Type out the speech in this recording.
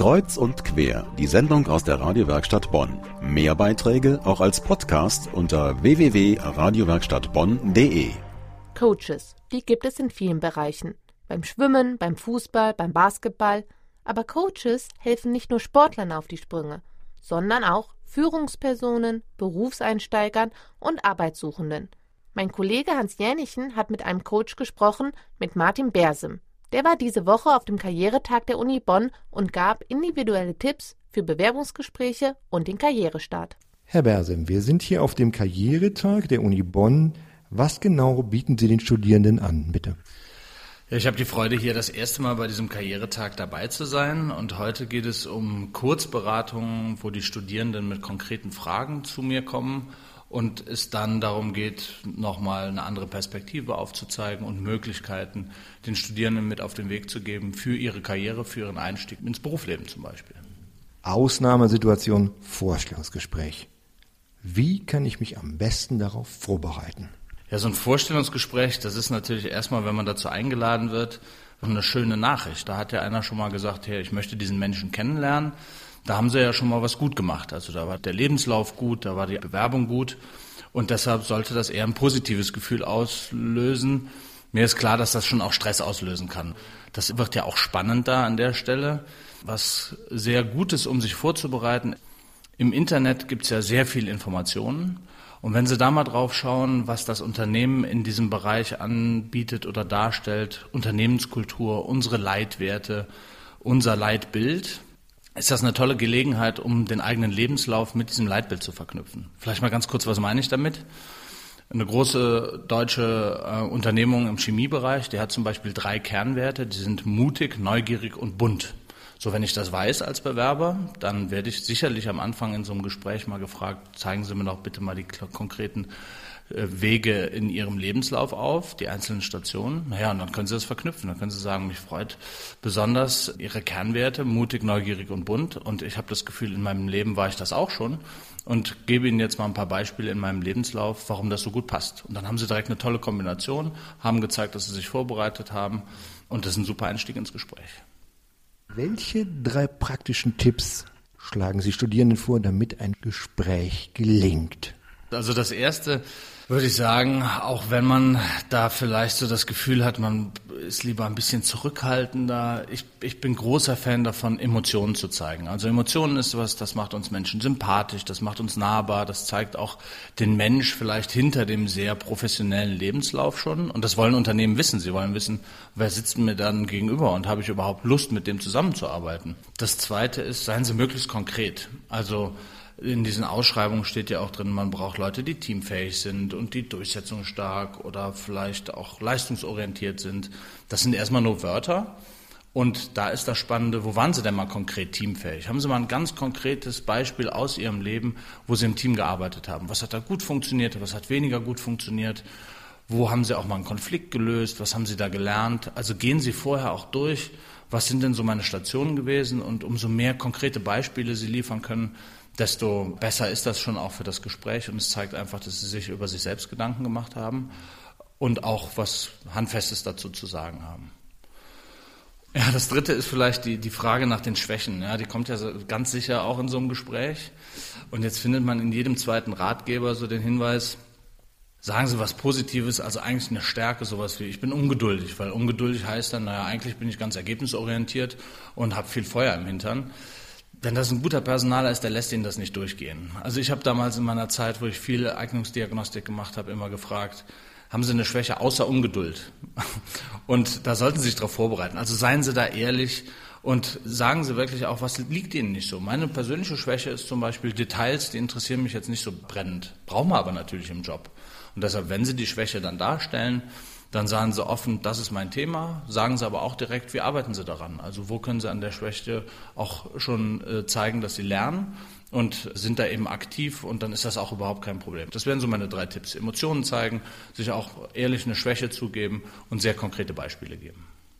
Kreuz und quer, die Sendung aus der Radiowerkstatt Bonn. Mehr Beiträge auch als Podcast unter www.radiowerkstattbonn.de. Coaches, die gibt es in vielen Bereichen. Beim Schwimmen, beim Fußball, beim Basketball. Aber Coaches helfen nicht nur Sportlern auf die Sprünge, sondern auch Führungspersonen, Berufseinsteigern und Arbeitssuchenden. Mein Kollege Hans Jänichen hat mit einem Coach gesprochen, mit Martin Bersem. Der war diese Woche auf dem Karrieretag der Uni Bonn und gab individuelle Tipps für Bewerbungsgespräche und den Karrierestart. Herr Bersem, wir sind hier auf dem Karrieretag der Uni Bonn. Was genau bieten Sie den Studierenden an, bitte? Ja, ich habe die Freude, hier das erste Mal bei diesem Karrieretag dabei zu sein. Und heute geht es um Kurzberatungen, wo die Studierenden mit konkreten Fragen zu mir kommen und es dann darum geht, nochmal eine andere Perspektive aufzuzeigen und Möglichkeiten den Studierenden mit auf den Weg zu geben für ihre Karriere, für ihren Einstieg ins Berufsleben zum Beispiel. Ausnahmesituation, Vorstellungsgespräch. Wie kann ich mich am besten darauf vorbereiten? Ja, so ein Vorstellungsgespräch, das ist natürlich erstmal, wenn man dazu eingeladen wird, eine schöne Nachricht. Da hat ja einer schon mal gesagt, hey, ich möchte diesen Menschen kennenlernen da haben sie ja schon mal was gut gemacht. Also da war der Lebenslauf gut, da war die Bewerbung gut und deshalb sollte das eher ein positives Gefühl auslösen. Mir ist klar, dass das schon auch Stress auslösen kann. Das wird ja auch spannend da an der Stelle. Was sehr gut ist, um sich vorzubereiten. Im Internet gibt es ja sehr viel Informationen. Und wenn Sie da mal drauf schauen, was das Unternehmen in diesem Bereich anbietet oder darstellt, Unternehmenskultur, unsere Leitwerte, unser Leitbild, ist das eine tolle Gelegenheit, um den eigenen Lebenslauf mit diesem Leitbild zu verknüpfen. Vielleicht mal ganz kurz, was meine ich damit? Eine große deutsche äh, Unternehmung im Chemiebereich, die hat zum Beispiel drei Kernwerte, die sind mutig, neugierig und bunt. So, wenn ich das weiß als Bewerber, dann werde ich sicherlich am Anfang in so einem Gespräch mal gefragt, zeigen Sie mir doch bitte mal die konkreten Wege in Ihrem Lebenslauf auf, die einzelnen Stationen. Naja, und dann können Sie das verknüpfen. Dann können Sie sagen, mich freut besonders Ihre Kernwerte, mutig, neugierig und bunt. Und ich habe das Gefühl, in meinem Leben war ich das auch schon. Und gebe Ihnen jetzt mal ein paar Beispiele in meinem Lebenslauf, warum das so gut passt. Und dann haben Sie direkt eine tolle Kombination, haben gezeigt, dass Sie sich vorbereitet haben. Und das ist ein super Einstieg ins Gespräch. Welche drei praktischen Tipps schlagen Sie Studierenden vor, damit ein Gespräch gelingt? Also das erste würde ich sagen, auch wenn man da vielleicht so das Gefühl hat, man ist lieber ein bisschen zurückhaltender. Ich, ich bin großer Fan davon, Emotionen zu zeigen. Also Emotionen ist was, das macht uns Menschen sympathisch, das macht uns nahbar, das zeigt auch den Mensch vielleicht hinter dem sehr professionellen Lebenslauf schon. Und das wollen Unternehmen wissen. Sie wollen wissen, wer sitzt mir dann gegenüber und habe ich überhaupt Lust, mit dem zusammenzuarbeiten. Das Zweite ist, seien Sie möglichst konkret. Also in diesen Ausschreibungen steht ja auch drin, man braucht Leute, die teamfähig sind und die durchsetzungsstark oder vielleicht auch leistungsorientiert sind. Das sind erstmal nur Wörter. Und da ist das Spannende, wo waren Sie denn mal konkret teamfähig? Haben Sie mal ein ganz konkretes Beispiel aus Ihrem Leben, wo Sie im Team gearbeitet haben? Was hat da gut funktioniert, was hat weniger gut funktioniert? Wo haben Sie auch mal einen Konflikt gelöst? Was haben Sie da gelernt? Also gehen Sie vorher auch durch, was sind denn so meine Stationen gewesen? Und umso mehr konkrete Beispiele Sie liefern können, desto besser ist das schon auch für das Gespräch und es zeigt einfach, dass sie sich über sich selbst Gedanken gemacht haben und auch was Handfestes dazu zu sagen haben. Ja, das dritte ist vielleicht die, die Frage nach den Schwächen. Ja, die kommt ja ganz sicher auch in so einem Gespräch. Und jetzt findet man in jedem zweiten Ratgeber so den Hinweis, sagen Sie was Positives, also eigentlich eine Stärke, sowas wie, ich bin ungeduldig, weil ungeduldig heißt dann, naja, eigentlich bin ich ganz ergebnisorientiert und habe viel Feuer im Hintern wenn das ein guter Personaler ist, der lässt ihn das nicht durchgehen. Also ich habe damals in meiner Zeit, wo ich viel Eignungsdiagnostik gemacht habe, immer gefragt, haben Sie eine Schwäche außer Ungeduld? Und da sollten Sie sich darauf vorbereiten. Also seien Sie da ehrlich und sagen Sie wirklich auch, was liegt Ihnen nicht so. Meine persönliche Schwäche ist zum Beispiel Details, die interessieren mich jetzt nicht so brennend, brauchen wir aber natürlich im Job. Und deshalb, wenn Sie die Schwäche dann darstellen, dann sagen Sie offen, das ist mein Thema, sagen Sie aber auch direkt, wie arbeiten Sie daran? Also wo können Sie an der Schwäche auch schon äh, zeigen, dass Sie lernen und sind da eben aktiv und dann ist das auch überhaupt kein Problem. Das wären so meine drei Tipps. Emotionen zeigen, sich auch ehrlich eine Schwäche zugeben und sehr konkrete Beispiele geben.